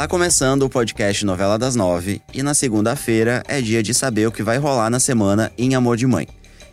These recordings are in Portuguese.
Tá começando o podcast Novela das Nove e na segunda-feira é dia de saber o que vai rolar na semana em Amor de Mãe.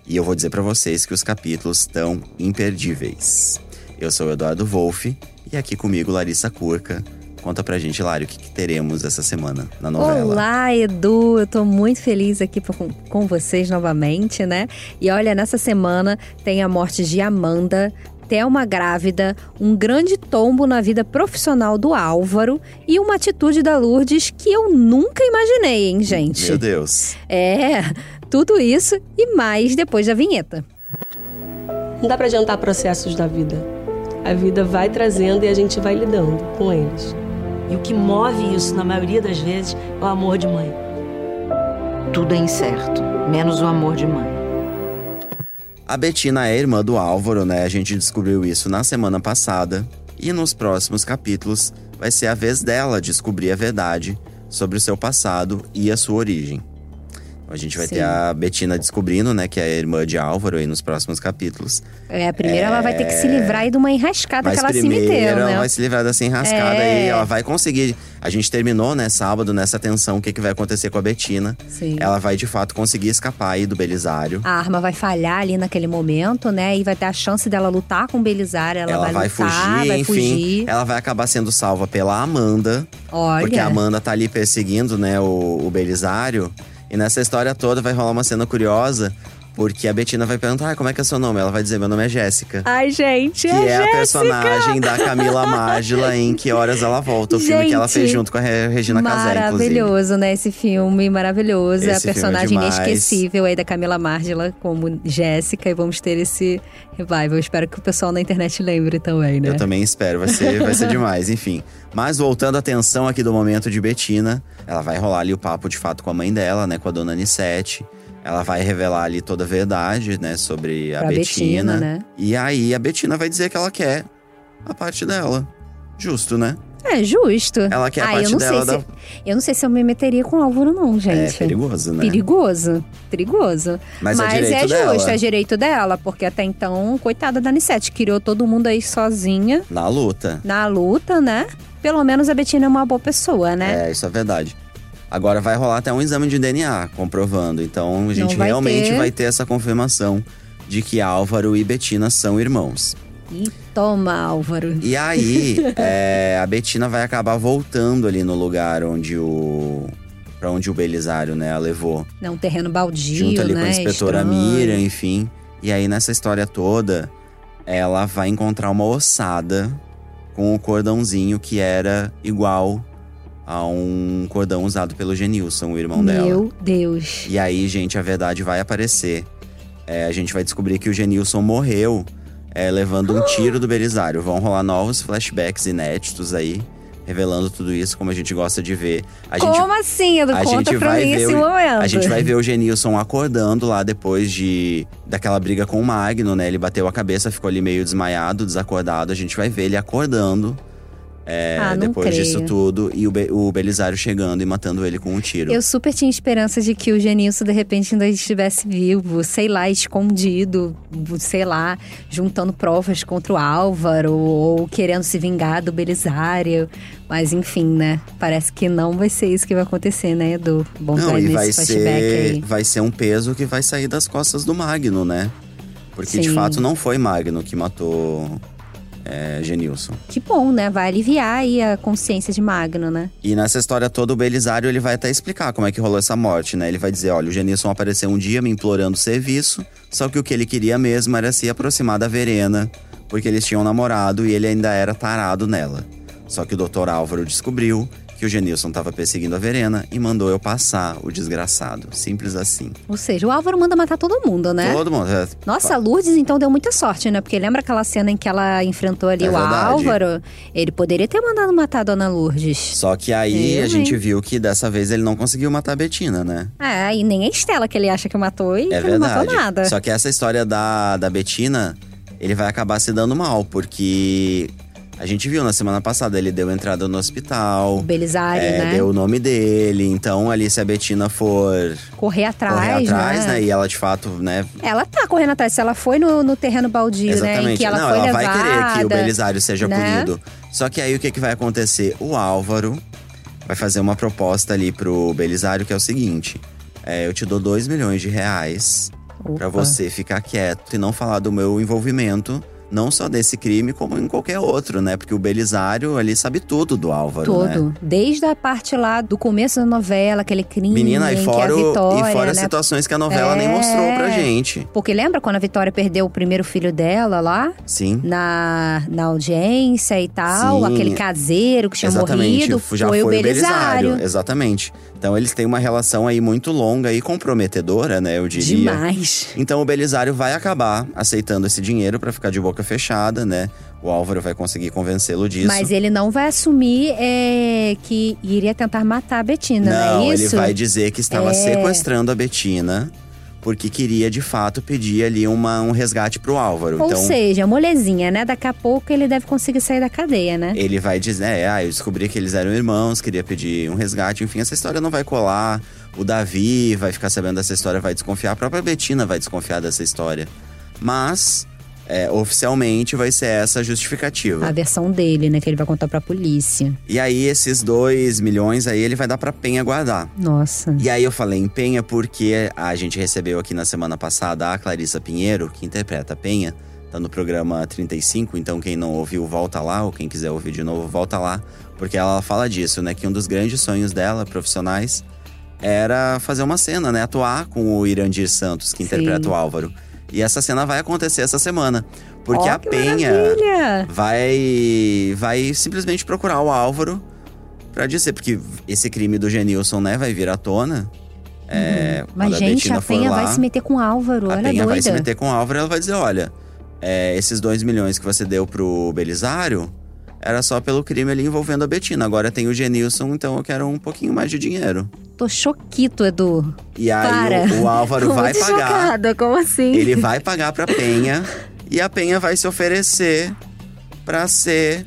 E eu vou dizer para vocês que os capítulos estão imperdíveis. Eu sou o Eduardo Wolff e aqui comigo Larissa Curca. Conta pra gente, Lari, o que, que teremos essa semana na novela. Olá, Edu! Eu tô muito feliz aqui com, com vocês novamente, né? E olha, nessa semana tem a morte de Amanda, Thelma grávida, um grande tombo na vida profissional do Álvaro e uma atitude da Lourdes que eu nunca imaginei, hein, gente? Meu Deus. É, tudo isso e mais depois da vinheta. Não dá pra adiantar processos da vida. A vida vai trazendo e a gente vai lidando com eles. E o que move isso, na maioria das vezes, é o amor de mãe. Tudo é incerto, menos o amor de mãe. A Betina é irmã do Álvaro, né? A gente descobriu isso na semana passada. E nos próximos capítulos vai ser a vez dela descobrir a verdade sobre o seu passado e a sua origem. A gente vai Sim. ter a Betina descobrindo, né, que é a irmã de Álvaro aí nos próximos capítulos. É, primeiro ela vai ter que se livrar aí de uma enrascada Mas que ela se primeiro meteu, ela né? vai se livrar dessa enrascada É. e ela vai conseguir. A gente terminou, né, sábado, nessa tensão, o que, que vai acontecer com a Betina. Sim. Ela vai, de fato, conseguir escapar aí do Belisário. A arma vai falhar ali naquele momento, né? E vai ter a chance dela lutar com o Belisário. Ela, ela vai, lutar, fugir, vai enfim. fugir. Ela vai acabar sendo salva pela Amanda. Olha. Porque a Amanda tá ali perseguindo, né, o, o Belisário. E nessa história toda vai rolar uma cena curiosa. Porque a Betina vai perguntar, ah, como é que é seu nome? Ela vai dizer, meu nome é Jéssica. Ai, gente, Que é a personagem da Camila Mágila em Que Horas Ela Volta. O filme que ela Gente, fez junto com a Re- Regina Casé, inclusive. Maravilhoso, né? Esse filme maravilhoso. Esse a filme é personagem demais. inesquecível aí da Camila Márgila como Jéssica. E vamos ter esse revival. Espero que o pessoal na internet lembre também, né? Eu também espero, vai ser, vai ser demais, enfim. Mas voltando à atenção aqui do momento de Betina, ela vai rolar ali o papo de fato com a mãe dela, né, com a dona Anissete. Ela vai revelar ali toda a verdade, né, sobre a Pra Betina. Betina, né? E aí a Betina vai dizer que ela quer a parte dela. Justo, né? É, justo. Ela quer a ah, parte eu não dela sei da- se, Eu não sei se eu me meteria com o Álvaro, não, É gente. perigoso, né? Perigoso, perigoso. Mas é direito é dela. justo, é direito dela, porque até então, coitada da Anissete, criou todo mundo aí sozinha Na luta. na luta, né? Pelo menos a Betina é uma boa pessoa, né? É, isso é verdade. Agora vai rolar até um exame de DNA comprovando. Então a gente vai realmente ter. vai ter essa confirmação de que Álvaro e Betina são irmãos. E toma, Álvaro. E aí, é, a Betina vai acabar voltando ali no lugar onde o. Pra onde o Belisário, né, a levou. Não, um terreno baldio, junto ali né? com a inspetora Estranho. Miriam, enfim. E aí, nessa história toda, ela vai encontrar uma ossada com o cordãozinho que era igual a um cordão usado pelo Genilson, o irmão dela. Meu Deus. E aí, gente, a verdade vai aparecer. É, a gente vai descobrir que o Genilson morreu é, levando um tiro do Belisário. Vão rolar novos flashbacks inéditos aí, revelando tudo isso, como a gente gosta de ver. A gente, Como assim, Edu? a Conta gente pra vai mim ver esse o- momento. a gente vai ver o Genilson acordando lá depois de daquela briga com o Magno, né? Ele bateu a cabeça, ficou ali meio desmaiado, desacordado. A gente vai ver ele acordando. É, Ah, depois creio. disso tudo, e o, Be- o Belisário chegando e matando ele com um tiro. Eu super tinha esperança de que o Genilson, de repente, ainda estivesse vivo, sei lá, escondido, sei lá, juntando provas contra o Álvaro, ou querendo se vingar do Belisário. Mas enfim, né? Parece que não vai ser isso que vai acontecer, né, Edu? Bom Não, e vai flashback ser, aí. vai ser um peso que vai sair das costas do Magno, né? Porque de Sim. fato não foi Magno que matou é, Genilson. Que bom, né? Vai aliviar aí a consciência de Magno, né? E nessa história toda, o Belisário ele vai até explicar como é que rolou essa morte, né? Ele vai dizer: olha, o Genilson apareceu um dia me implorando serviço, só que o que ele queria mesmo era se aproximar da Verena, porque eles tinham namorado e ele ainda era tarado nela. Só que o Dr. Álvaro descobriu que o Genilson estava perseguindo a Verena e mandou eu passar o desgraçado. Simples assim. Ou seja, o Álvaro manda matar todo mundo, né? Todo mundo. é, Nossa, a Lourdes então deu muita sorte, né? Porque lembra aquela cena em que ela enfrentou ali É o verdade. Álvaro? Ele poderia ter mandado matar a Dona Lourdes. Só que aí Eu, a gente hein? viu que dessa vez ele não conseguiu matar a Betina, né? É, e nem a Estela que ele acha que matou e É que não matou nada. Só que essa história da, da Betina, ele vai acabar se dando mal, porque a gente viu na semana passada, ele deu entrada no hospital. O Belisário, é, né? Deu o nome dele. Então, ali, se a Betina for Correr atrás, correr atrás, né? né? E ela de fato, né? Ela tá correndo atrás. Se ela foi no, no terreno baldio, né? Em Exatamente. que ela não, foi ela levada, vai querer que o Belisário seja né? punido. Só que aí o que, que vai acontecer? O Álvaro vai fazer uma proposta ali pro Belisário que é o seguinte: é, eu te dou 2 milhões de reais para você ficar quieto e não falar do meu envolvimento. Não só desse crime, como em qualquer outro, né? Porque o Belisário ali sabe tudo do Álvaro, né? Todo. Desde a parte lá do começo da novela, aquele crime Menina, e fora, o- Vitória, e fora as né? situações que a novela nem É. mostrou pra gente. Porque lembra quando a Vitória perdeu o primeiro filho dela lá? Sim. Na, na audiência e tal, Sim. aquele caseiro que tinha Exatamente, morrido, já foi, foi, o Belisário. Exatamente. Então eles têm uma relação aí muito longa e comprometedora, né? Eu diria. Demais. Então o Belisário vai acabar aceitando esse dinheiro pra ficar de boca fechada, né? O Álvaro vai conseguir convencê-lo disso. Mas ele não vai assumir é, que iria tentar matar a Betina, não, Não, é ele isso? vai dizer que estava É. sequestrando a Betina porque queria de fato pedir ali uma, um resgate pro Álvaro. Ou então seja, molezinha, né? Daqui a pouco ele deve conseguir sair da cadeia, né? ele vai dizer, é, ah, eu descobri que eles eram irmãos, queria pedir um resgate, enfim, essa história não vai colar. O Davi vai ficar sabendo dessa história, vai desconfiar, a própria Betina vai desconfiar dessa história. Mas é, oficialmente vai ser essa a justificativa. A versão dele, né? Que ele vai contar pra polícia. E aí esses dois milhões aí ele vai dar pra Penha guardar. Nossa. E aí eu falei em Penha porque a gente recebeu aqui na semana passada a Clarissa Pinheiro, que interpreta a Penha. Tá no programa 35, então quem não ouviu, volta lá. Ou quem quiser ouvir de novo, volta lá. Porque ela fala disso, né? Que um dos grandes sonhos dela, profissionais, era fazer uma cena, né? Atuar com o Irandir Santos, que Sim. interpreta o Álvaro. E essa cena vai acontecer essa semana. Porque Ó, a Penha maravilha! vai vai simplesmente procurar o Álvaro pra dizer, porque esse crime do Genilson, né, vai vir à tona. É, Uhum. Mas, quando gente, a Penha lá, vai se meter com o Álvaro. a Olha Penha doida. vai se meter com o Álvaro e ela vai dizer: olha, é, esses dois milhões que você deu pro Belisário era só pelo crime ali envolvendo a Betina. Agora tem o Genilson, então eu quero um pouquinho mais de dinheiro. Tô choquito, Edu. E aí Para. o, o Álvaro vai pagar. chocada, como assim? Ele vai pagar pra Penha e a Penha vai se oferecer pra ser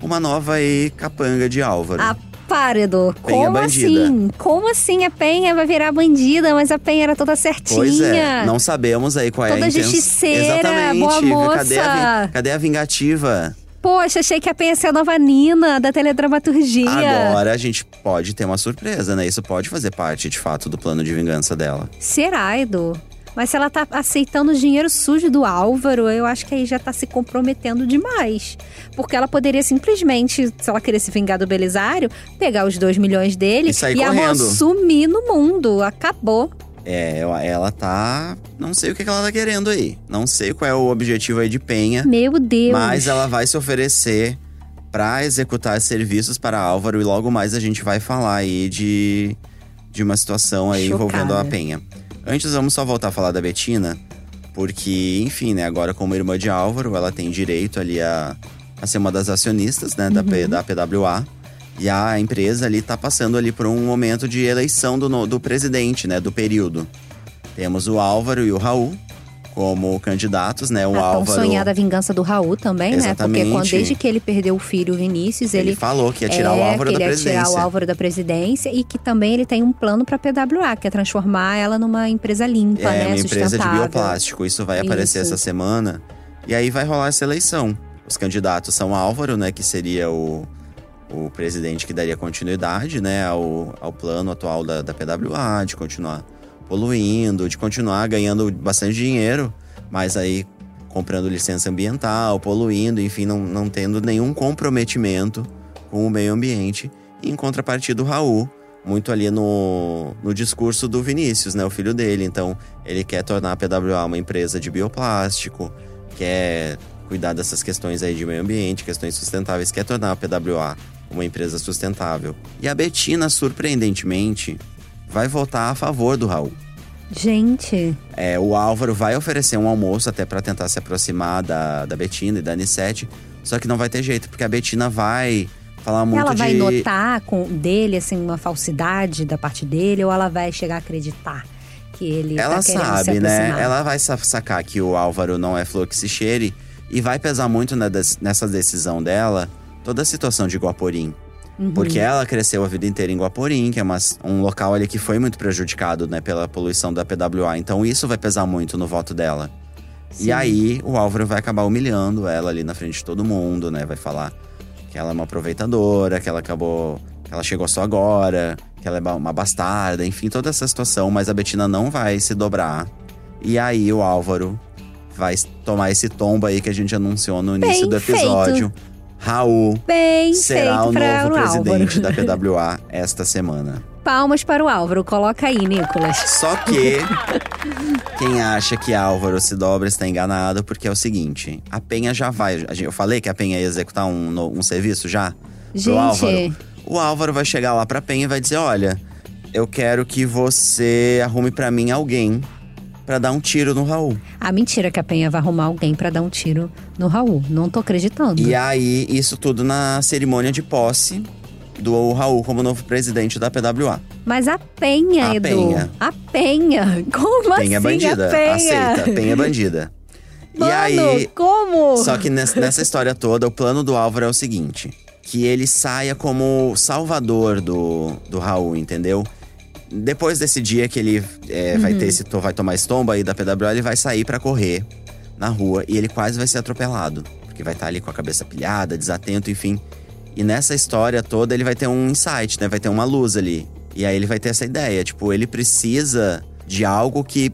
uma nova aí capanga de Álvaro. Ah, para, Edu. Penha Como bandida. assim? Como assim a Penha vai virar bandida? Mas a Penha era toda certinha. Pois é, não sabemos aí qual é Toda a intenção. justiceira, Exatamente. boa Cadê a, moça. cadê a vingativa? Poxa, achei que ia ser a nova Nina da teledramaturgia. Agora a gente pode ter uma surpresa, né? Isso pode fazer parte, de fato, do plano de vingança dela. Será, Edu? Mas se ela tá aceitando o dinheiro sujo do Álvaro, eu acho que aí já tá se comprometendo demais. Porque ela poderia simplesmente, se ela querer se vingar do Belisário, pegar os dois milhões dele E sair correndo. sumir no mundo. Acabou. É, ela- tá. Não sei o que ela tá querendo aí. Não sei qual é o objetivo aí de Penha. Meu Deus. Mas ela vai se oferecer pra executar serviços para Álvaro e logo mais a gente vai falar aí de, de uma situação aí Chocada. envolvendo a Penha. Antes vamos só voltar a falar da Betina, porque, enfim, né, agora como irmã de Álvaro, ela tem direito ali a, a ser uma das acionistas, né, da, P- da PWA. E a empresa ali tá passando ali por um momento de eleição do, do presidente, né, do período. Temos o Álvaro e o Raul como candidatos, né, o a Álvaro… sonhada vingança do Raul também, né? Porque Exatamente. quando, desde que ele perdeu o filho, o Vinícius, Ele, ele, falou que ia tirar é, o Álvaro da ele ia presidência. tirar o Álvaro da presidência e que também ele tem um plano para PWA, que é transformar ela numa empresa limpa, é, né? uma empresa de bioplástico. Isso vai aparecer Isso. essa semana. E aí vai rolar essa eleição. Os candidatos são Álvaro, né? Que seria o, o presidente que daria continuidade, né? Ao, ao plano atual da, da PWA, de continuar poluindo, de continuar ganhando bastante dinheiro, mas aí comprando licença ambiental, poluindo, enfim, não, não tendo nenhum comprometimento com o meio ambiente. E em contrapartida, o Raul, muito ali no, no discurso do Vinícius, né? O filho dele. Então, ele quer tornar a PWA uma empresa de bioplástico, quer cuidar dessas questões aí de meio ambiente, questões sustentáveis, quer tornar a PWA uma empresa sustentável. E a Betina, surpreendentemente, vai votar a favor do Raul. Gente, É, o Álvaro vai oferecer um almoço até pra tentar se aproximar da, da Betina e da Anissete. Só que não vai ter jeito, porque a Betina vai falar muito ela de. vai notar com dele, assim, uma falsidade da parte dele ou ela vai chegar a acreditar que ele Ela tá querendo se sabe, né? Ela vai sa- sacar que o Álvaro não é flor que se cheire e vai pesar muito nessa decisão dela toda a situação de Guaporim. Uhum. Porque ela cresceu a vida inteira em Guaporim, que é uma- um local ali que foi muito prejudicado né, pela poluição da PWA. Então isso vai pesar muito no voto dela. E aí o Álvaro vai acabar humilhando ela ali na frente de todo mundo, né? Vai falar que ela é uma aproveitadora, que ela acabou que ela chegou só agora, que ela é uma bastarda, enfim, toda essa situação, mas a Betina não vai se dobrar. E aí o Álvaro vai tomar esse tombo aí que a gente anunciou no início Bem do episódio. Raul Bem será o para novo presidente Álvaro. da PWA esta semana. Palmas para o Álvaro. Coloca aí, Nicolas. Só que quem acha que Álvaro se dobra está enganado, porque é o seguinte: a Penha já vai. Eu falei que a Penha ia executar um, um serviço já? pro Gente. Álvaro. O Álvaro vai chegar lá pra Penha e vai dizer: olha, eu quero que você arrume pra mim alguém pra dar um tiro no Raul. Ah, mentira que a Penha vai arrumar alguém pra dar um tiro no Raul. Não tô acreditando. E aí, isso tudo na cerimônia de posse do Raul como novo presidente da PWA. Mas a Penha, A Edu. Penha. A Penha. Como Penha é assim bandida, a Penha? aceita. Penha é bandida. Mano, e aí, como? Só que nessa, nessa história toda, o plano do Álvaro é o seguinte: que ele saia como salvador do, do Raul, entendeu? Depois desse dia que ele é, vai ter esse, to- vai tomar esse tombo aí da PWA, ele vai sair pra correr na rua e ele quase vai ser atropelado. Porque vai estar ali com a cabeça pilhada, desatento, enfim. E nessa história toda ele vai ter um insight, né? Vai ter uma luz ali. E aí ele vai ter essa ideia, tipo, ele precisa de algo que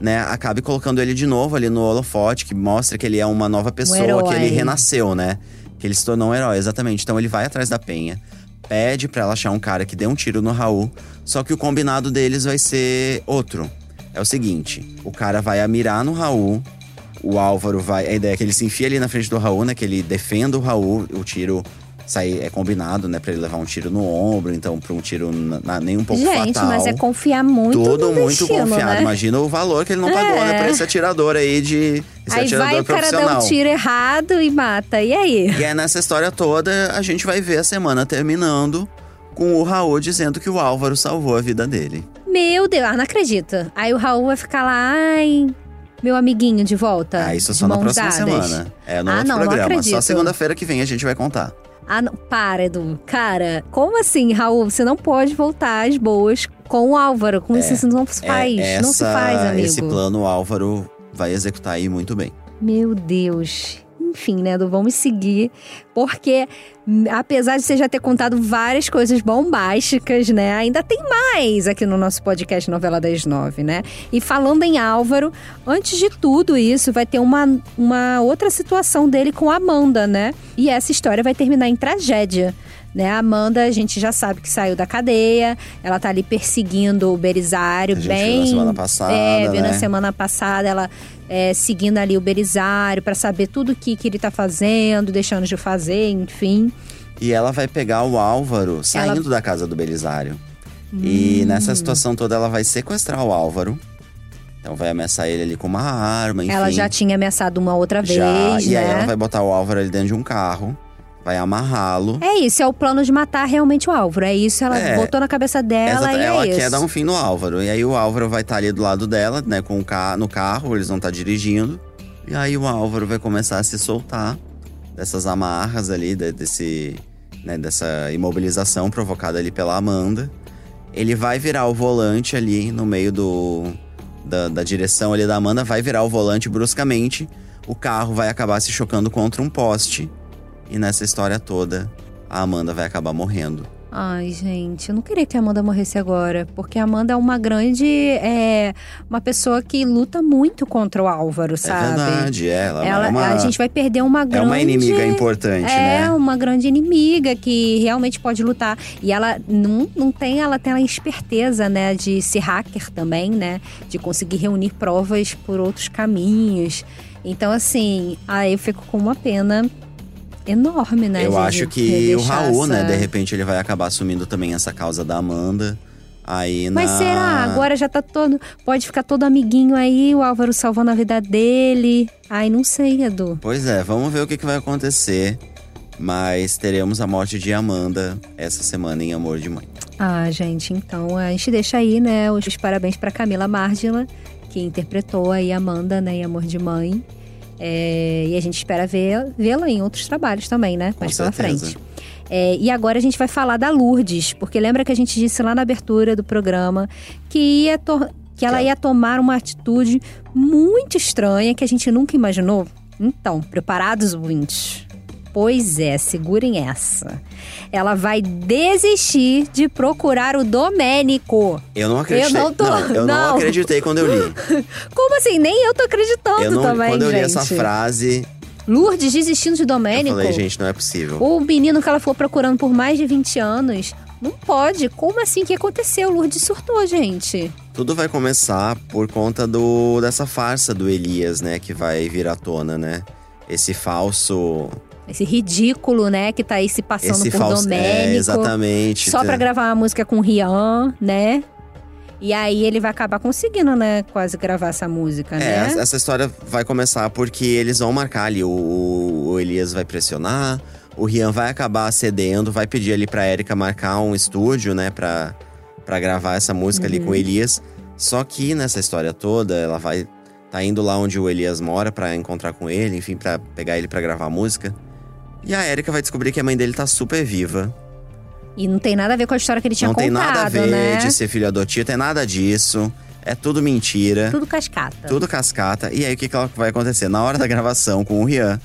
né, acabe colocando ele de novo ali no holofote, que mostra que ele é uma nova pessoa, herói. que ele renasceu, né? Que ele se tornou um herói, exatamente. Então ele vai atrás da Penha, pede pra ela achar um cara que dê um tiro no Raul, só que o combinado deles vai ser outro. É o seguinte: o cara vai mirar no Raul, o Álvaro vai. A ideia é que ele se enfia ali na frente do Raul, né? Que ele defenda o Raul, o tiro sair é combinado, né? Pra ele levar um tiro no ombro, então pra um tiro na, na- nem um pouco Gente, fatal. mas é confiar muito Tudo no muito destino, confiado. né? Imagina o valor que ele não pagou, É. né? Pra esse atirador aí de. Esse Aí atirador vai o cara dar um tiro errado e mata. E aí? E é nessa história toda, a gente vai ver a semana terminando com o Raul dizendo que o Álvaro salvou a vida dele. Meu Deus, ah, não acredito. Aí o Raul vai ficar lá, ai, meu amiguinho de volta. Ah, isso só na próxima dadas. semana. É no Ah, outro não, não programa. Só acredito. segunda-feira que vem a gente vai contar. Ah, não, para, Edu. Cara, como assim, Raul? Você não pode voltar às boas com o Álvaro. Com isso, isso não se faz. É, não se essa- faz, amigo. Esse plano o Álvaro vai executar aí muito bem. Meu Deus. Enfim, né, Edu? Vamos seguir. Porque, hum, apesar de você já ter contado várias coisas bombásticas, né? Ainda tem mais aqui no nosso podcast Novela das Nove, né? E falando em Álvaro, antes de tudo isso, vai ter uma, uma outra situação dele com a Amanda, né? E essa história vai terminar em tragédia. Né, a Amanda, a gente já sabe que saiu da cadeia, ela tá ali perseguindo o Belisário, A gente bem. viu na semana passada, É, viu na né? semana passada, ela é, seguindo ali o Belisário pra saber tudo o que, que ele tá fazendo, deixando de fazer, enfim. E ela vai pegar o Álvaro saindo da casa do Belisário. E Hum. nessa situação toda, ela vai sequestrar o Álvaro. Então vai ameaçar ele ali com uma arma, enfim. Ela já tinha ameaçado uma outra vez, Já, E né? aí ela vai botar o Álvaro ali dentro de um carro, vai amarrá-lo. É isso, é o plano de matar realmente o Álvaro. É isso, ela É. botou na cabeça dela e ela é quer dar um fim no Álvaro. E aí o Álvaro vai estar ali do lado dela, né, com o ca no carro, eles vão estar dirigindo. E aí o Álvaro vai começar a se soltar dessas amarras ali, de- desse, né, dessa imobilização provocada ali pela Amanda. Ele vai virar o volante ali no meio do da, da direção ali da Amanda, vai virar o volante bruscamente. O carro vai acabar se chocando contra um poste. E nessa história toda, a Amanda vai acabar morrendo. Ai, gente, eu não queria que a Amanda morresse agora. Porque a Amanda é uma grande. É, uma pessoa que luta muito contra o Álvaro, sabe? É verdade, é, ela, Ela, é uma, a gente vai perder uma é grande. uma inimiga importante, É, né? uma grande inimiga que realmente pode lutar. E ela não, não tem, ela tem a esperteza, né, de ser hacker também, né? De conseguir reunir provas por outros caminhos. Então, assim, aí eu fico com uma pena enorme, né? Eu acho que o Raul, né, essa- de repente ele vai acabar assumindo também essa causa da Amanda. Aí Mas na... será? Agora já tá todo. Pode ficar todo amiguinho aí, o Álvaro salvando a vida dele. Ai, não sei, Edu. Pois é, vamos ver o que, que vai acontecer. Mas teremos a morte de Amanda essa semana em Amor de Mãe. Ah, gente, então a gente deixa aí, né, os parabéns pra Camila Márgila, que interpretou aí Amanda, né, em Amor de Mãe. É, e a gente espera vê-la em outros trabalhos também, né, Com mais pela certeza. frente. É, e agora a gente vai falar da Lourdes, porque lembra que a gente disse lá na abertura do programa que ia Que ela- ia tomar uma atitude muito estranha que a gente nunca imaginou? Então, preparados, ouvintes? Pois é, segurem essa. Ela vai desistir de procurar o Domênico. Eu não acreditei. Eu não tô- eu não. não. acreditei quando eu li. Como assim? Nem eu tô acreditando Eu não, também, quando eu li gente. essa frase, Lourdes desistindo de eu Domênico. falei, gente, não é possível. O menino que ela ficou procurando por mais de 20 anos. Não pode. Como assim? O que aconteceu? Lourdes surtou, gente. Tudo vai começar por conta do dessa farsa do Elias, né, que vai vir à tona, né? Esse falso, Esse ridículo, né? Que tá aí se passando esse por falso, Domênico. é, exatamente. Só pra gravar uma música com o Rian, né? E aí ele vai acabar conseguindo, né? Quase gravar essa música, É, né? essa- essa história vai começar porque eles vão marcar ali. O, o- Elias vai pressionar, o Rian vai acabar cedendo, vai pedir ali pra Erika marcar um estúdio, né, pra, pra gravar essa música ali Uhum. com o Elias. Só que nessa história toda, ela vai tá indo lá onde o Elias mora pra encontrar com ele, enfim, pra pegar ele pra gravar a música. E a Erika vai descobrir que a mãe dele tá super viva. E não tem nada a ver com a história que ele tinha não tem contado, nada a ver né? de ser filho adotivo, tem nada disso. É tudo mentira. Tudo cascata. Tudo cascata. E aí, o que, que vai acontecer? Na hora da gravação com o Rian,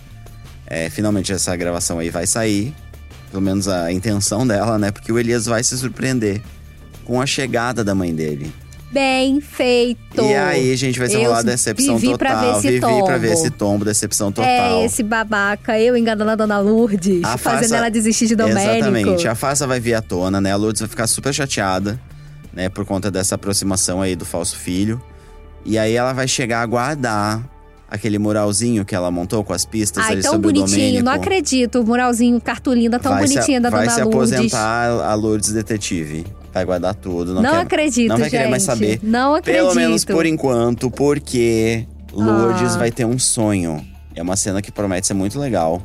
é, finalmente essa gravação aí vai sair. Pelo menos a intenção dela, né? Porque o Elias vai se surpreender com a chegada da mãe dele. Bem feito. E aí, gente, vai ser Eu rolar decepção vivi pra total. ver esse vivi pra tombo. ver esse tombo, decepção total. É, esse babaca, eu enganando a dona Lourdes, A fazendo ela desistir de Domênico. Exatamente. A farsa vai vir à tona, né? A Lourdes vai ficar super chateada, né? Por conta dessa aproximação aí do falso filho. E aí ela vai chegar a guardar aquele muralzinho que ela montou com as pistas Ai, ali tão sobre o bonitinho, Domênico. não acredito. O muralzinho, cartolina tão vai bonitinha se, da vai dona se Lourdes. aposentar a Lourdes Detetive. Vai guardar tudo. Não, Não, quer, acredito, Não vai querer mais gente. saber. Não acredito. Pelo menos por enquanto, porque Lourdes Ah. vai ter um sonho. É uma cena que promete ser muito legal.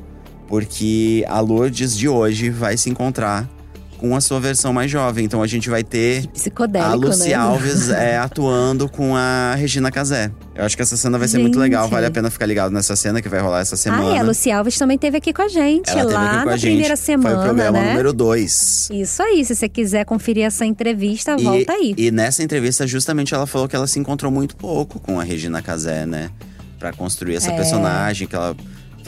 Porque a Lourdes de hoje vai se encontrar com a sua versão mais jovem. Então a gente vai ter a Lucy né? Alves é, atuando com a Regina Casé. Eu acho que essa cena vai ser muito Gente. legal. Vale a pena ficar ligado nessa cena que vai rolar essa semana. Ah, é, a Lucy Alves também teve aqui com a gente, Ela lá aqui com na a gente. primeira semana, Foi o programa né? número 2. Isso aí, se você quiser conferir essa entrevista, volta aí. E nessa entrevista, justamente, ela falou que ela se encontrou muito pouco com a Regina Casé, né? Pra construir essa É. personagem, que ela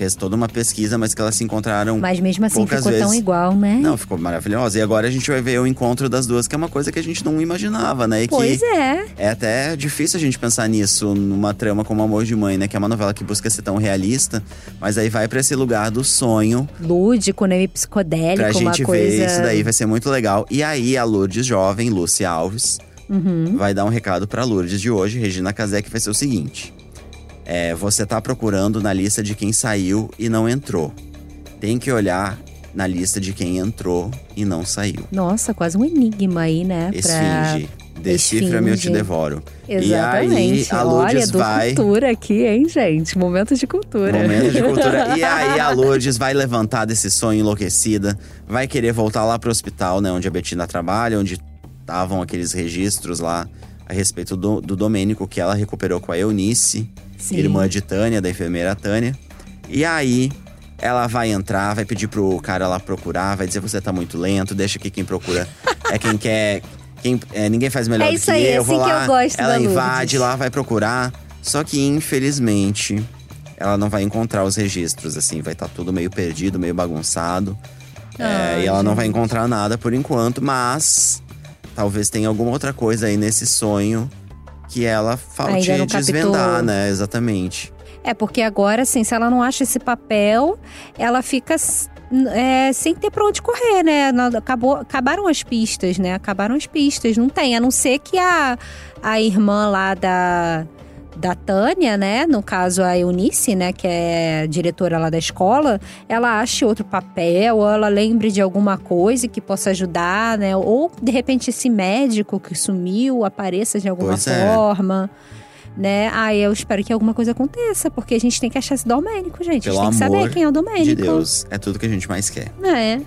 fez toda uma pesquisa, mas que elas se encontraram. Mas mesmo assim ficou tão vezes. igual, né? Não, ficou maravilhosa. E agora a gente vai ver o encontro das duas, que é uma coisa que a gente não imaginava, né? E Pois é. é até difícil a gente pensar nisso numa trama como Amor de Mãe, né? Que é uma novela que busca ser tão realista, mas aí vai pra esse lugar do sonho, Lúdico, né? Meio psicodélico, pra gente coisa. ver isso daí, vai ser muito legal. E aí a Lourdes jovem, Lúcia Alves, Uhum. vai dar um recado pra Lourdes de hoje, Regina Casé, que vai ser o seguinte: é, você tá procurando na lista de quem saiu e não entrou. Tem que olhar na lista de quem entrou e não saiu. Nossa, quase um enigma aí, né? Pra... Esfinge. Decifra-me, eu te devoro. Exatamente. E aí, a Olha, Lourdes do vai. cultura aqui, hein, gente? Momentos de cultura. Momento de cultura. E aí a Lourdes vai levantar desse sonho enlouquecida, vai querer voltar lá pro hospital, né, onde a Betina trabalha, onde estavam aqueles registros lá a respeito do, do Domênico que ela recuperou com a Eunice, Sim. irmã de Tânia, da enfermeira Tânia. E aí ela vai entrar, vai pedir pro cara lá procurar, vai dizer você tá muito lento, deixa que quem procura é quem quer. Quem, é, ninguém faz melhor É do isso que aí, é eu. vou assim que lá, eu gosto ela invade lá, vai procurar. Só que infelizmente ela não vai encontrar os registros, assim, vai estar tudo meio perdido, meio bagunçado. É, Ai, e ela não vai gente. encontrar nada por enquanto, mas talvez tenha alguma outra coisa aí nesse sonho que ela falte Ainda desvendar, né? Exatamente. É, porque agora, assim, se ela não acha esse papel, ela fica é, sem ter pra onde correr, né? Acabou, acabaram as pistas, né? Acabaram as pistas. Não tem, a não ser que a, a irmã lá da, da Tânia, né? No caso, a Eunice, né? Que é diretora lá da escola, ela ache outro papel, ou ela lembre de alguma coisa que possa ajudar, né? Ou, de repente, esse médico que sumiu apareça de alguma Pois é. forma né? Aí eu espero que alguma coisa aconteça, porque a gente tem que achar esse Domênico, gente. Pelo a gente tem que saber quem é o Domênico. De Deus, é tudo que a gente mais quer. É.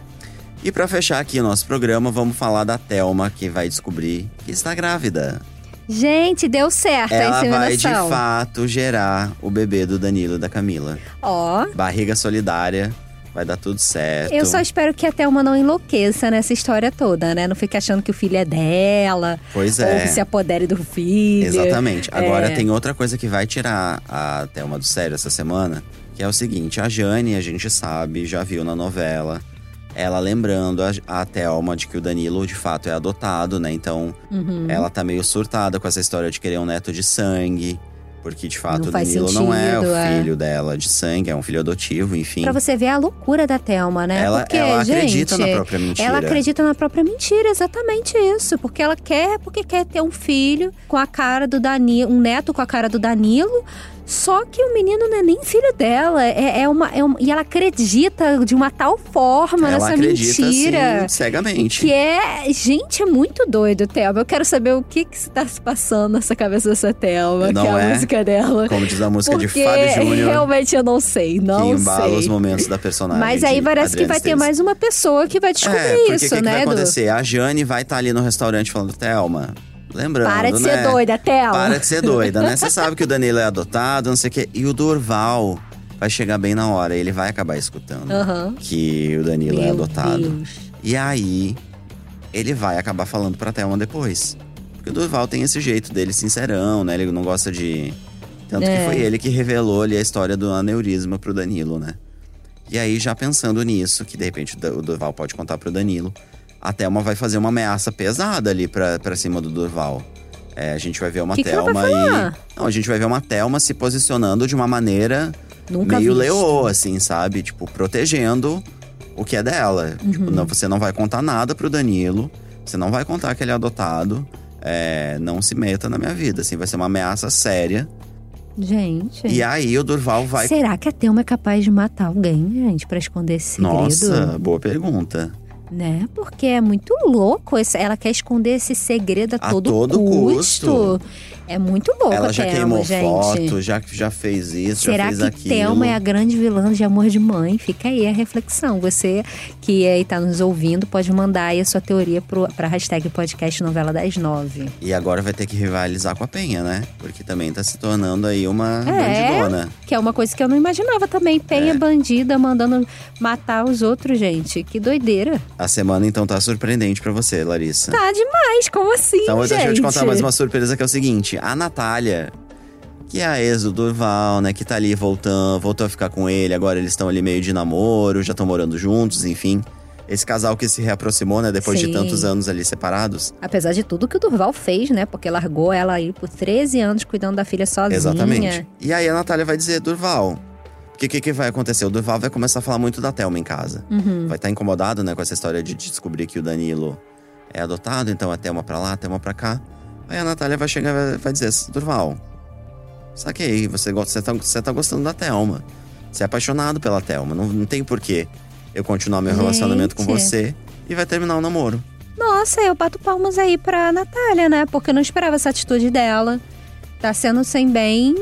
E pra fechar aqui o nosso programa, vamos falar da Thelma, que vai descobrir que está grávida. Gente, deu certo a Ela vai de inseminação. fato gerar o bebê do Danilo e da Camila. Ó, Barriga solidária, vai dar tudo certo. eu só espero que a Thelma não enlouqueça nessa história toda, né? Não fique achando que o filho é dela, Pois ou é. que se apodere do filho. Exatamente. Agora É. tem outra coisa que vai tirar a Thelma do sério essa semana. Que é o seguinte, a Jane, a gente sabe, já viu na novela, ela lembrando a, a Thelma de que o Danilo de fato é adotado, né? Então Uhum. ela tá meio surtada com essa história de querer um neto de sangue. Porque de fato Não o Danilo não é o sentido, é. filho dela de sangue, é um filho adotivo, enfim. Pra você ver a loucura da Thelma, né? Ela, porque, ela acredita gente, na própria mentira. Ela acredita na própria mentira, exatamente isso. Porque ela quer, porque quer ter um filho com a cara do Danilo, um neto com a cara do Danilo. Só que o menino não é nem filho dela. É, é uma, é uma- e ela acredita de uma tal forma Ela nessa mentira. assim, cegamente. Que é. Gente, é muito doido, Thelma. Eu quero saber o que que está se passando nessa cabeça dessa Thelma, Não que é a é? música dela. Como diz a música Porque de Fábio Júnior, realmente eu não sei, que não embala sei. os momentos da personagem. Mas aí parece que vai ter mais uma pessoa que vai descobrir é, porque isso, o que, que né, vai Edu? acontecer? A Jane vai estar ali no restaurante falando, Thelma, lembrando, Para de né? ser doida, Thelma. Para de ser doida, né? Você sabe que o Danilo é adotado, não sei o quê. E o Durval vai chegar bem na hora, ele vai acabar escutando Aham. que o Danilo é Meu adotado. Deus. E aí, ele vai acabar falando pra Thelma depois. Porque o Durval tem esse jeito dele sincerão, né? Ele não gosta de. Tanto É. que foi ele que revelou ali a história do aneurisma pro Danilo, né? E aí, já pensando nisso, que de repente o Durval pode contar pro Danilo, a Thelma vai fazer uma ameaça pesada ali pra, pra cima do Durval. É, a gente vai ver uma Que que Thelma falar? aí. Não, a gente vai ver uma Thelma se posicionando de uma maneira Nunca meio visto. leoa, assim, sabe? Tipo, protegendo o que é dela. Uhum. Tipo, não, você não vai contar nada pro Danilo, você não vai contar que ele é adotado. é, não se meta na minha vida, assim, vai ser uma ameaça séria. Gente. E aí o Durval vai. Será que a Thelma é capaz de matar alguém, gente, pra esconder esse segredo? Nossa, boa pergunta. Né? Porque é muito louco. Ela quer esconder esse segredo a, A todo, todo custo. É muito louco Ela já Thelma, queimou gente. foto, já, já fez isso, Será já fez que aquilo. Thelma é a grande vilã de Amor de Mãe? Fica aí a reflexão. Você que aí tá nos ouvindo pode mandar aí a sua teoria pro, pra hashtag podcast novela das nove. E agora vai ter que rivalizar com a Penha, né? Porque também tá se tornando aí uma É. bandidona. Que é uma coisa que eu não imaginava também. Penha É. bandida mandando matar os outros, gente. Que doideira. A semana então tá surpreendente pra você, Larissa. Tá demais, como assim, Então, gente? deixa eu te contar mais uma surpresa que é o seguinte: a Natália, que é a ex do Durval, né, que tá ali voltando, voltou a ficar com ele, agora eles estão ali meio de namoro, já estão morando juntos, enfim. Esse casal que se reaproximou, né, depois Sim. de tantos anos ali separados. Apesar de tudo que o Durval fez, né? Porque largou ela aí por 13 anos cuidando da filha sozinha. Exatamente. E aí a Natália vai dizer: Durval. O que, que, que vai acontecer? O Durval vai começar a falar muito da Thelma em casa. Uhum. Vai estar incomodado, né, com essa história de descobrir que o Danilo é adotado, então a Thelma pra lá, a Thelma pra cá. Aí a Natália vai chegar e vai- vai dizer: Durval, saquei, você, gosta, você, tá, você tá gostando da Thelma. Você é apaixonado pela Thelma. Não, não tem porquê eu continuar meu relacionamento com Gente. você e vai terminar o namoro. Nossa, eu bato palmas aí pra Natália, né? Porque eu não esperava essa atitude dela. Tá sendo, assim, bem,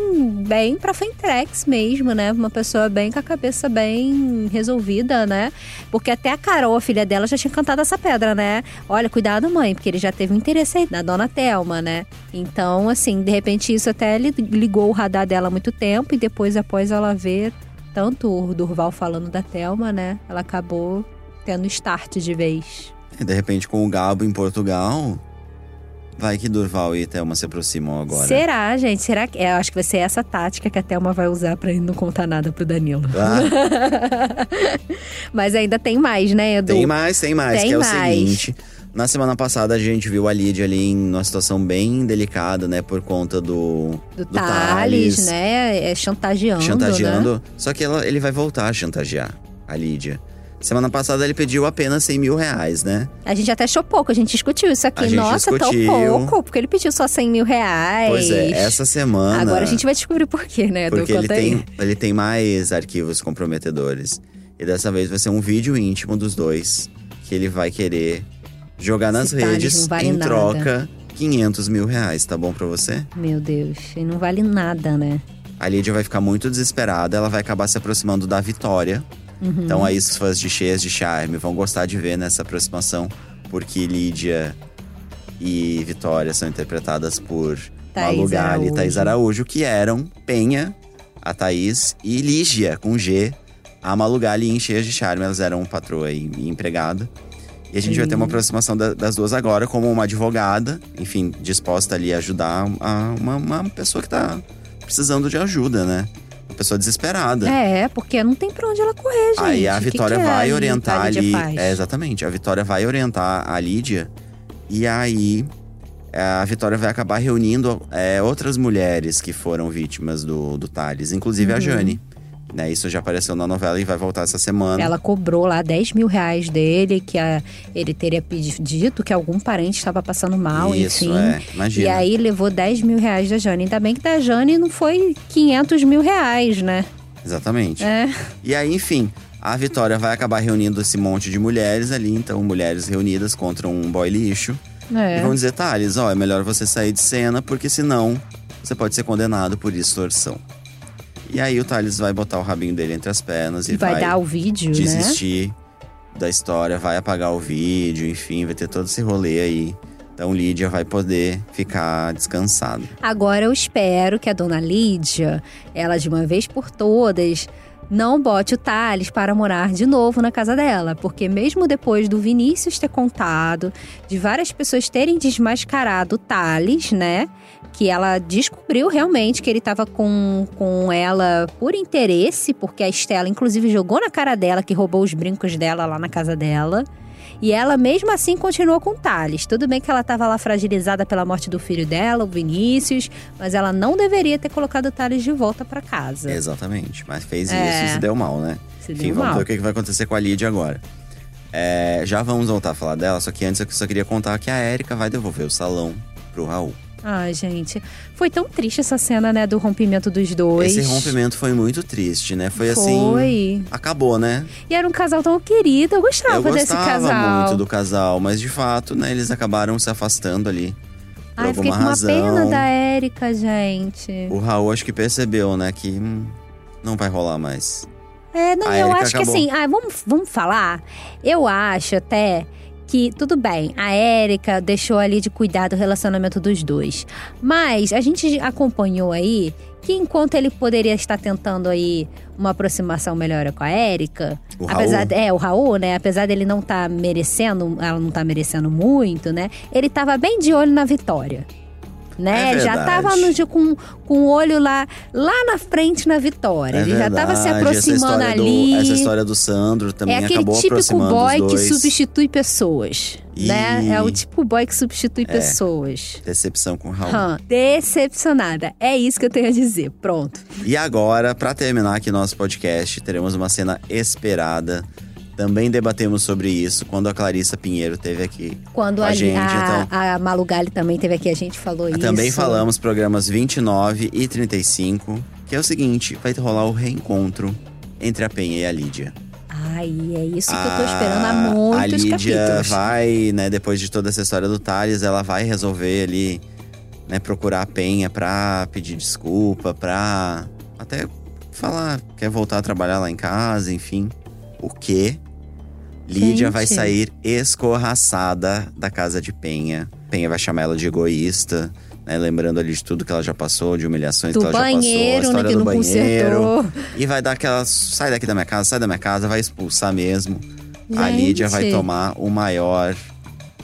bem pra Fentrex mesmo, né? Uma pessoa bem com a cabeça bem resolvida, né? Porque até a Carol, a filha dela, já tinha cantado essa pedra, né? Olha, cuidado, mãe, porque ele já teve um interesse aí na dona Thelma, né? Então, assim, de repente isso até li- ligou o radar dela há muito tempo e depois, após ela ver tanto o Durval falando da Thelma, né? Ela acabou tendo start de vez. E de repente, com o Gabo em Portugal, vai que Durval e Thelma se aproximam agora. Será, gente? Será que. é, Eu acho que vai ser essa tática que a Thelma vai usar pra não contar nada pro Danilo. Ah, Mas ainda tem mais, né, Edu? tem mais, tem mais, Tem que é mais. o seguinte. Na semana passada a gente viu a Lídia ali em uma situação bem delicada, né? Por conta do. Do, Thales, né? É chantageando. Né? chantageando. Só que ela, ele vai voltar a chantagear a Lídia. Semana passada ele pediu apenas 100 mil reais, né? A gente até achou pouco, a gente discutiu isso aqui. A Nossa, discutiu. tão pouco, porque ele pediu só 100 mil reais. Pois é, essa semana. Agora a gente vai descobrir por quê, né, Edu? Porque ele tem, ele tem mais arquivos comprometedores. E dessa vez vai ser um vídeo íntimo dos dois que ele vai querer jogar nas redes vale em nada. troca 500 mil reais, tá bom pra você? Meu Deus, e não vale nada, né? A Lídia vai ficar muito desesperada, ela vai acabar se aproximando da Vitória. Uhum. Então aí os fãs de Cheias de Charme vão gostar de ver nessa aproximação, porque Lídia e Vitória são interpretadas por Thaís Malu e. Thaís Araújo, que eram Penha, a Thaís, e Lígia, com G, a Malu Gali em Cheias de Charme. Elas eram patroa e, e empregada. E a gente vai ter uma aproximação da- das duas agora, como uma advogada, enfim, disposta ali a ajudar a- uma, uma pessoa que tá precisando de ajuda, né? Uma pessoa desesperada. É, porque não tem pra onde ela correr, gente. Aí a O que Vitória que vai a orientar a ali. É, exatamente. A Vitória vai orientar a Lídia. E aí é, a Vitória vai acabar reunindo é, outras mulheres que foram vítimas do, do Thales, inclusive a Uhum. Jane. Né, isso já apareceu na novela e vai voltar essa semana. Ela cobrou lá 10 mil reais dele, que a- ele teria pedi- dito que algum parente estava passando mal, Isso, enfim. é. Imagina. E aí levou 10 mil reais da Jane. Ainda bem que da Jane não foi 500 mil reais, né? Exatamente. É. E aí, enfim, a Vitória vai acabar reunindo esse monte de mulheres ali. Então, mulheres reunidas contra um boy lixo. E É. vão dizer, Thales, ó, é melhor você sair de cena, porque senão você pode ser condenado por extorsão. E aí o Thales vai botar o rabinho dele entre as pernas e Vai, vai, dar o vídeo, né? desistir da história, vai apagar o vídeo, enfim, vai ter todo esse rolê aí. Então Lídia vai poder ficar descansada. Agora eu espero que a dona Lídia, ela de uma vez por todas, não bote o Thales para morar de novo na casa dela. Porque mesmo depois do Vinícius ter contado, de várias pessoas terem desmascarado o Thales, né? Que ela descobriu realmente que ele estava com, com ela por interesse, porque a Estela, inclusive, jogou na cara dela que roubou os brincos dela lá na casa dela. E ela, mesmo assim, continuou com o Thales. Tudo bem que ela estava lá fragilizada pela morte do filho dela, o Vinícius, mas ela não deveria ter colocado o Thales de volta para casa. Exatamente. Mas fez É. isso e se deu mal, né? Se Enfim, deu vamos mal. ver o que que vai acontecer com a Lídia agora. É, já vamos voltar a falar dela, só que antes eu só queria contar que a Érica vai devolver o salão pro Raul. Ai, gente. Foi tão triste essa cena, né, do rompimento dos dois. Esse rompimento foi muito triste, né? Foi assim. Foi. Acabou, né? E era um casal tão querido. Eu gostava eu desse gostava casal. muito do casal, mas de fato, né, eles acabaram se afastando ali. Por Ai, fiquei alguma com uma razão. pena da Érica, gente. O Raul acho que percebeu, né, que hum, não vai rolar mais. É, não, A eu Érica acho acabou. que assim, ah, vamos, vamos falar. Eu acho até que tudo bem, a Érica deixou ali de cuidar do relacionamento dos dois. Mas a gente acompanhou aí que enquanto ele poderia estar tentando aí uma aproximação melhor com a Érica, apesar de- é o Raul, né, apesar dele não estar merecendo, ela não tá merecendo muito, né? Ele tava bem de olho na vitória. Né? É já verdade. tava no, com, com o olho lá, lá na frente na vitória. É ele já tava se verdade, essa aproximando história do- ali. essa história do Sandro também É aquele típico aproximando boy que substitui pessoas, né? Ih. É o tipo boy que substitui pessoas. Decepção com o Raul. Hã, decepcionada. É isso que eu tenho a dizer. Pronto. E agora, pra terminar aqui nosso podcast, teremos uma cena esperada. Também debatemos sobre isso quando a Clarissa Pinheiro esteve aqui. Quando a a, gente, a, então. a Malu também teve aqui, a gente falou isso. Também falamos programas 29 e 35, que é o seguinte, vai rolar o reencontro entre a Penha e a Lídia. Ai, é isso que eu tô esperando há muitos A Lídia capítulos. vai, né, depois de toda essa história do Thales, ela vai resolver ali, né, procurar a Penha pra pedir desculpa, pra até falar, quer voltar a trabalhar lá em casa, enfim. O quê? Lídia Gente. vai sair escorraçada da casa de Penha. Penha vai chamar ela de egoísta, né, lembrando ali de tudo que ela já passou, de humilhações Do que ela já passou, a banheiro, né, história que do banheiro. consertou. E vai dar aquela. Sai daqui da minha casa, sai da minha casa, vai expulsar mesmo. A Gente. Lídia vai tomar o maior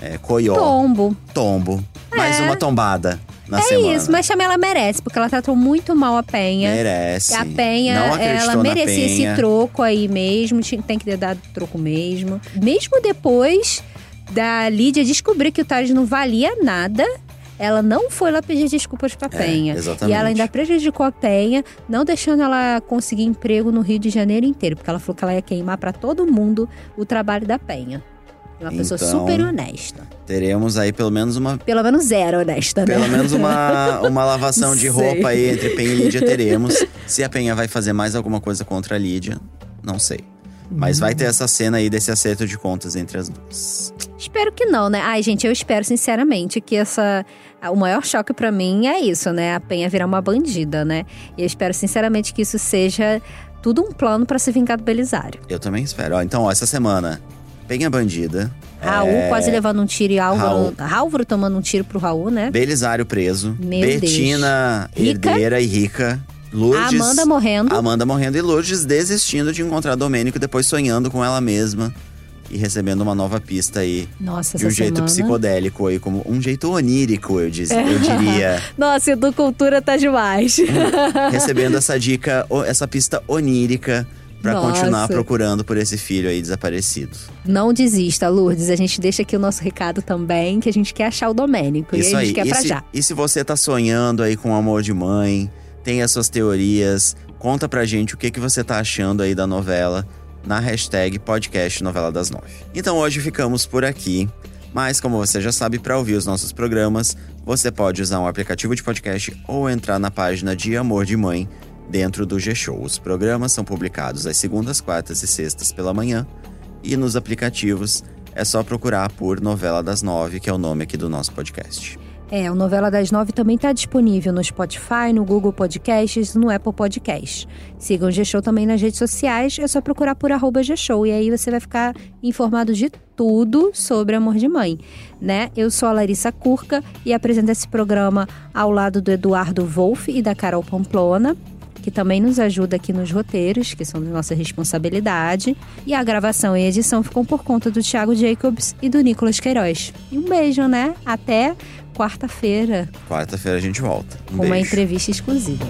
é, coió, Tombo. tombo. Mais uma tombada na É semana. isso, mas também ela merece, porque ela tratou muito mal a Penha. Merece. A Penha, ela merecia Penha. esse troco aí mesmo, tem que ter dado troco mesmo. Mesmo depois da Lídia descobrir que o Thales não valia nada, ela não foi lá pedir desculpas pra É, Penha. exatamente. E ela ainda prejudicou a Penha, não deixando ela conseguir emprego no Rio de Janeiro inteiro, porque ela falou que ela ia queimar pra todo mundo o trabalho da Penha. Uma pessoa Então, super honesta. Teremos aí pelo menos uma. Pelo menos zero honesta, né? Pelo menos uma, uma lavação de roupa aí entre Penha e Lídia teremos. Se a Penha vai fazer mais alguma coisa contra a Lídia, não sei. Mas vai ter essa cena aí desse acerto de contas entre as duas. Espero que não, né? Ai, gente, eu espero sinceramente que essa. O maior choque pra mim é isso, né? A Penha virar uma bandida, né? E eu espero sinceramente que isso seja tudo um plano pra se vingar do Belisário. Eu também espero. Ó, então, ó, essa semana, Penha Bandida. Raul é, quase levando um tiro e Álvaro. Raul. Álvaro tomando um tiro pro Raul, né? Belisário preso. Meu Betina Deus. Rica. herdeira e rica. Lourdes. Amanda morrendo. Amanda morrendo e Lourdes desistindo de encontrar Domênico, depois sonhando com ela mesma. e recebendo uma nova pista aí. Nossa, de um jeito semana. psicodélico aí, como um jeito onírico, eu, diz, eu diria. Nossa, Edu Cultura tá demais. recebendo essa dica, essa pista onírica pra Nossa. continuar procurando por esse filho aí desaparecido. Não desista, Lourdes. A gente deixa aqui o nosso recado também, que a gente quer achar o Domênico. Isso e a aí. gente quer e, pra se, já. e se você tá sonhando aí com amor de mãe, tem as suas teorias, conta pra gente o que, que você tá achando aí da novela na hashtag podcast Novela das Nove. Então hoje ficamos por aqui. Mas como você já sabe, para ouvir os nossos programas, você pode usar um aplicativo de podcast ou entrar na página de Amor de Mãe dentro do G-Show. Os programas são publicados às segundas, quartas e sextas pela manhã. E nos aplicativos é só procurar por Novela das Nove, que é o nome aqui do nosso podcast. É, o Novela das Nove também está disponível no Spotify, no Google Podcasts, no Apple Podcasts. Sigam o G-Show também nas redes sociais, é só procurar por arroba G-Show e aí você vai ficar informado de tudo sobre Amor de Mãe, né? Eu sou a Larissa Curca e apresento esse programa ao lado do Eduardo Wolff e da Carol Pamplona que também nos ajuda aqui nos roteiros, que são de nossa responsabilidade. E a gravação e edição ficam por conta do Thiago Jacobs e do Nicolas Queiroz. E um beijo, né? Até quarta-feira, Quarta-feira a gente volta. Um uma beijo. entrevista exclusiva.